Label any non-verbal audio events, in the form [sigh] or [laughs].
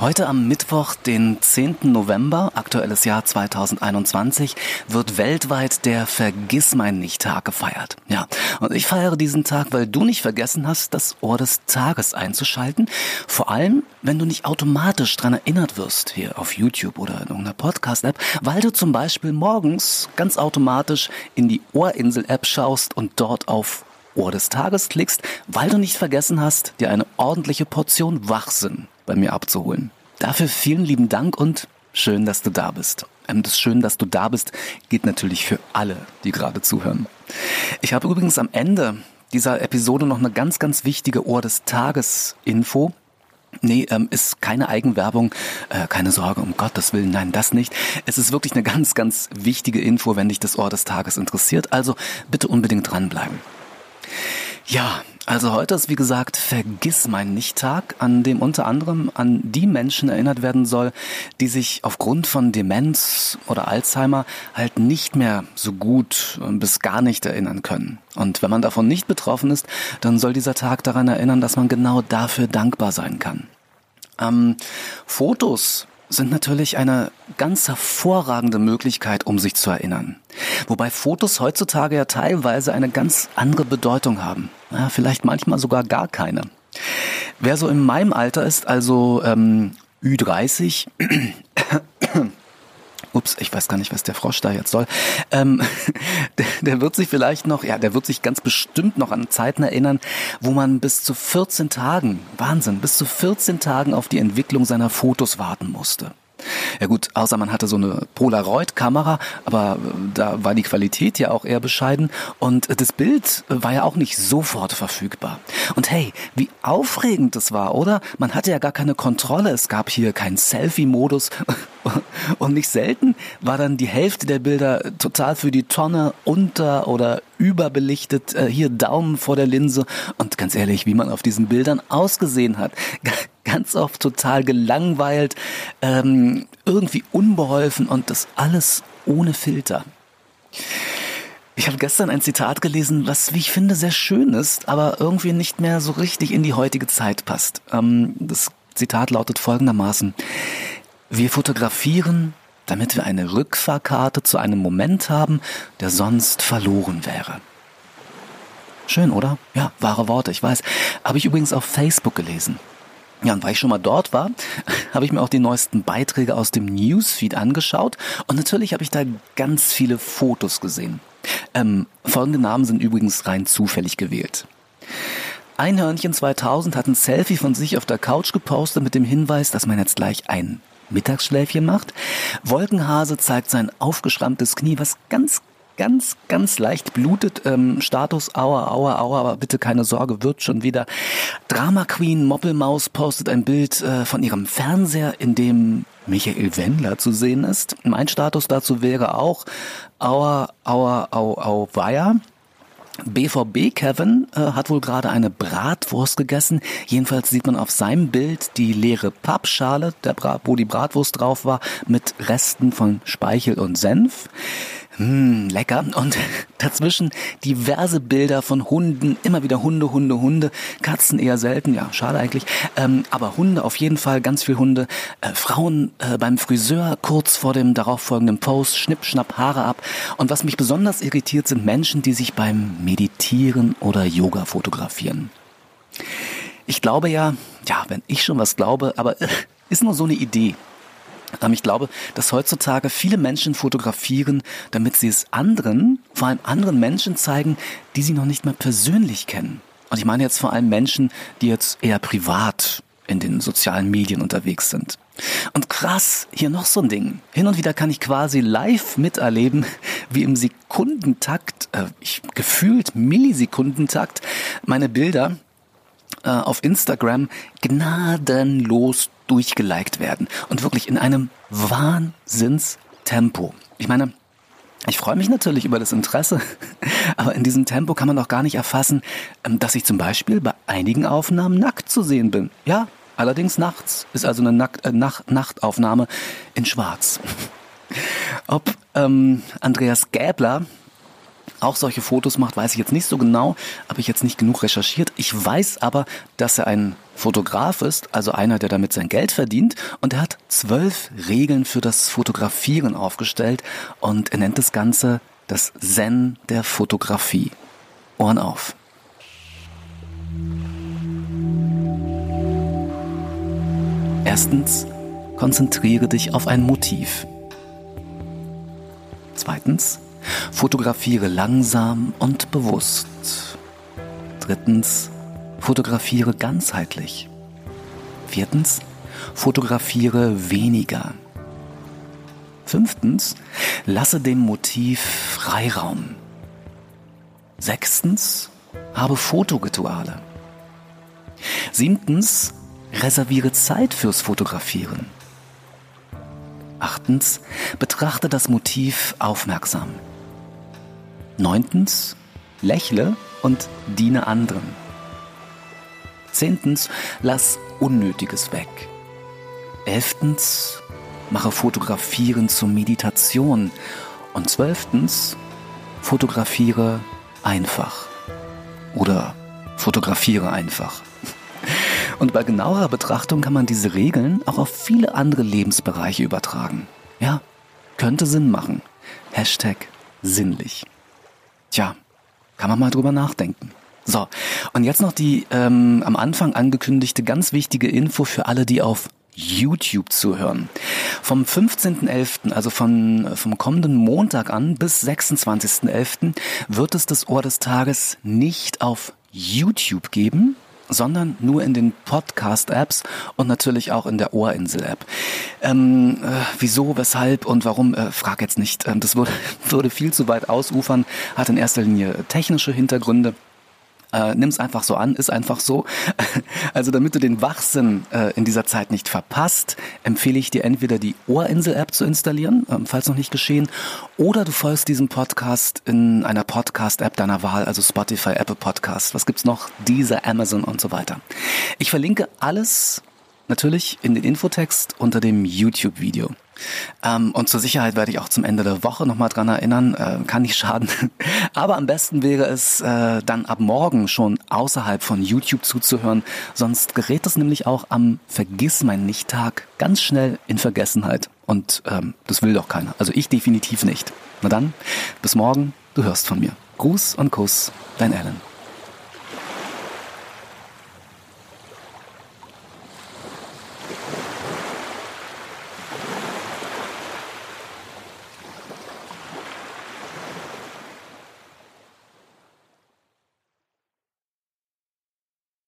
Heute am Mittwoch, den 10. November, aktuelles Jahr 2021, wird weltweit der Vergiss-mein-nicht-Tag gefeiert. Ja, und ich feiere diesen Tag, weil du nicht vergessen hast, das Ohr des Tages einzuschalten. Vor allem, wenn du nicht automatisch dran erinnert wirst, hier auf YouTube oder in irgendeiner Podcast-App, weil du zum Beispiel morgens ganz automatisch in die Ohrinsel-App schaust und dort auf Ohr des Tages klickst, weil du nicht vergessen hast, dir eine ordentliche Portion Wachsinn bei mir abzuholen. Dafür vielen lieben Dank und schön, dass du da bist. Ähm, das Schön, dass du da bist, geht natürlich für alle, die gerade zuhören. Ich habe übrigens am Ende dieser Episode noch eine ganz, ganz wichtige Ohr des Tages Info. Nee, ähm, ist keine Eigenwerbung, äh, keine Sorge, um Gottes Willen, nein, das nicht. Es ist wirklich eine ganz, ganz wichtige Info, wenn dich das Ohr des Tages interessiert. Also bitte unbedingt dranbleiben. Ja, also heute ist wie gesagt Vergiss mein Nicht-Tag, an dem unter anderem an die Menschen erinnert werden soll, die sich aufgrund von Demenz oder Alzheimer halt nicht mehr so gut bis gar nicht erinnern können. Und wenn man davon nicht betroffen ist, dann soll dieser Tag daran erinnern, dass man genau dafür dankbar sein kann. Ähm, Fotos sind natürlich eine ganz hervorragende Möglichkeit, um sich zu erinnern. Wobei Fotos heutzutage ja teilweise eine ganz andere Bedeutung haben. Ja, vielleicht manchmal sogar gar keine. Wer so in meinem Alter ist, also ähm, Ü30, ups, ich weiß gar nicht, was der Frosch da jetzt soll, ähm, [laughs] der, der wird sich vielleicht noch, ja, der wird sich ganz bestimmt noch an Zeiten erinnern, wo man bis zu 14 Tagen, Wahnsinn, bis zu 14 Tagen auf die Entwicklung seiner Fotos warten musste. Ja gut, außer man hatte so eine Polaroid-Kamera, aber äh, da war die Qualität ja auch eher bescheiden und das Bild war ja auch nicht sofort verfügbar. Und hey, wie aufregend das war, oder? Man hatte ja gar keine Kontrolle, es gab hier keinen Selfie-Modus [laughs] [laughs] und nicht selten war dann die Hälfte der Bilder total für die Tonne unter oder überbelichtet, äh, hier Daumen vor der Linse und ganz ehrlich, wie man auf diesen Bildern ausgesehen hat [laughs] ganz oft total gelangweilt, ähm, irgendwie unbeholfen und das alles ohne Filter. Ich habe gestern ein Zitat gelesen, was, wie ich finde, sehr schön ist, aber irgendwie nicht mehr so richtig in die heutige Zeit passt. Ähm, das Zitat lautet folgendermaßen. Wir fotografieren, damit wir eine Rückfahrkarte zu einem Moment haben, der sonst verloren wäre. Schön, oder? Ja, wahre Worte, ich weiß. Habe ich übrigens auf Facebook gelesen. Ja, und weil ich schon mal dort war, [laughs] habe ich mir auch die neuesten Beiträge aus dem Newsfeed angeschaut und natürlich habe ich da ganz viele Fotos gesehen. Ähm, folgende Namen sind übrigens rein zufällig gewählt. Einhörnchen 2000 hat ein Selfie von sich auf der Couch gepostet mit dem Hinweis, dass man jetzt gleich ein Mittagsschläfchen macht. Wolkenhase zeigt sein aufgeschrammtes Knie, was ganz ganz, ganz leicht blutet. Ähm, Status, aua, aua, aua, aber bitte keine Sorge, wird schon wieder. Drama Queen Moppelmaus postet ein Bild äh, von ihrem Fernseher, in dem Michael Wendler zu sehen ist. Mein Status dazu wäre auch aua, aua, au, au, weia. BVB Kevin äh, hat wohl gerade eine Bratwurst gegessen. Jedenfalls sieht man auf seinem Bild die leere Pappschale, der Brat, wo die Bratwurst drauf war, mit Resten von Speichel und Senf. Hm, lecker. Und [laughs] dazwischen diverse Bilder von Hunden, immer wieder Hunde, Hunde, Hunde, Katzen eher selten, ja, schade eigentlich, ähm, aber Hunde auf jeden Fall, ganz viel Hunde, äh, Frauen äh, beim Friseur kurz vor dem darauffolgenden Post, schnipp, schnapp, Haare ab. Und was mich besonders irritiert, sind Menschen, die sich beim Meditieren oder Yoga fotografieren. Ich glaube ja, ja, wenn ich schon was glaube, aber äh, ist nur so eine Idee. Ähm, ich glaube, dass heutzutage viele Menschen fotografieren, damit sie es anderen, vor allem anderen Menschen zeigen, die sie noch nicht mal persönlich kennen. Und ich meine jetzt vor allem Menschen, die jetzt eher privat in den sozialen Medien unterwegs sind. Und krass, hier noch so ein Ding. Hin und wieder kann ich quasi live miterleben, [laughs] wie im Sekundentakt, äh, ich, gefühlt Millisekundentakt, meine Bilder äh, auf Instagram gnadenlos durchgeliked werden. Und wirklich in einem Wahnsinnstempo. Ich meine, ich freue mich natürlich über das Interesse, [laughs] aber in diesem Tempo kann man doch gar nicht erfassen, ähm, dass ich zum Beispiel bei einigen Aufnahmen nackt zu sehen bin. Ja, allerdings nachts. Ist also eine Nackt, äh, Nacht, Nachtaufnahme in Schwarz. [laughs] Ob ähm, Andreas Gäbler auch solche Fotos macht, weiß ich jetzt nicht so genau, habe ich jetzt nicht genug recherchiert. Ich weiß aber, dass er ein Fotograf ist, also einer, der damit sein Geld verdient. Und er hat zwölf Regeln für das Fotografieren aufgestellt und er nennt das Ganze das Zen der Fotografie. Ohren auf. Erstens, konzentriere dich auf ein Motiv. Zweitens, fotografiere langsam und bewusst. Drittens, fotografiere ganzheitlich. Viertens, fotografiere weniger. Fünftens, lasse dem Motiv Freiraum. Sechstens, habe Fotorituale. Siebtens, reserviere Zeit fürs Fotografieren. Achtens, betrachte das Motiv aufmerksam. Neuntens, lächle und diene anderen. Zehntens, lass Unnötiges weg. Elftens, mache Fotografieren zur Meditation. Und zwölftens, fotografiere einfach. Oder fotografiere einfach. [laughs] Und bei genauerer Betrachtung kann man diese Regeln auch auf viele andere Lebensbereiche übertragen. Ja, könnte Sinn machen. Hashtag sinnlich. Tja, kann man mal drüber nachdenken. So, und jetzt noch die ähm, am Anfang angekündigte ganz wichtige Info für alle, die auf YouTube zuhören. Vom 15.11., also von, vom kommenden Montag an bis 26.11. wird es das Ohr des Tages nicht auf YouTube geben, sondern nur in den Podcast-Apps und natürlich auch in der Ohrinsel-App. Ähm, äh, wieso, weshalb und warum, äh, frag jetzt nicht. Ähm, das würde, [laughs] würde viel zu weit ausufern, hat in erster Linie technische Hintergründe. Äh, Nimm es einfach so an, ist einfach so. [laughs] Also damit du den Wachsinn äh, in dieser Zeit nicht verpasst, empfehle ich dir entweder die Ohrinsel-App zu installieren, ähm, falls noch nicht geschehen, oder du folgst diesem Podcast in einer Podcast-App deiner Wahl, also Spotify, Apple Podcast. Was gibt's noch? Dieser, Amazon und so weiter. Ich verlinke alles natürlich in den Infotext unter dem YouTube-Video. Ähm, und zur Sicherheit werde ich auch zum Ende der Woche nochmal dran erinnern, äh, kann nicht schaden. [laughs] Aber am besten wäre es, äh, dann ab morgen schon außerhalb von YouTube zuzuhören, sonst gerät das nämlich auch am Vergiss mein Nicht-Tag ganz schnell in Vergessenheit. Und ähm, das will doch keiner. Also ich definitiv nicht. Na dann, bis morgen, du hörst von mir. Gruß und Kuss, dein Alan.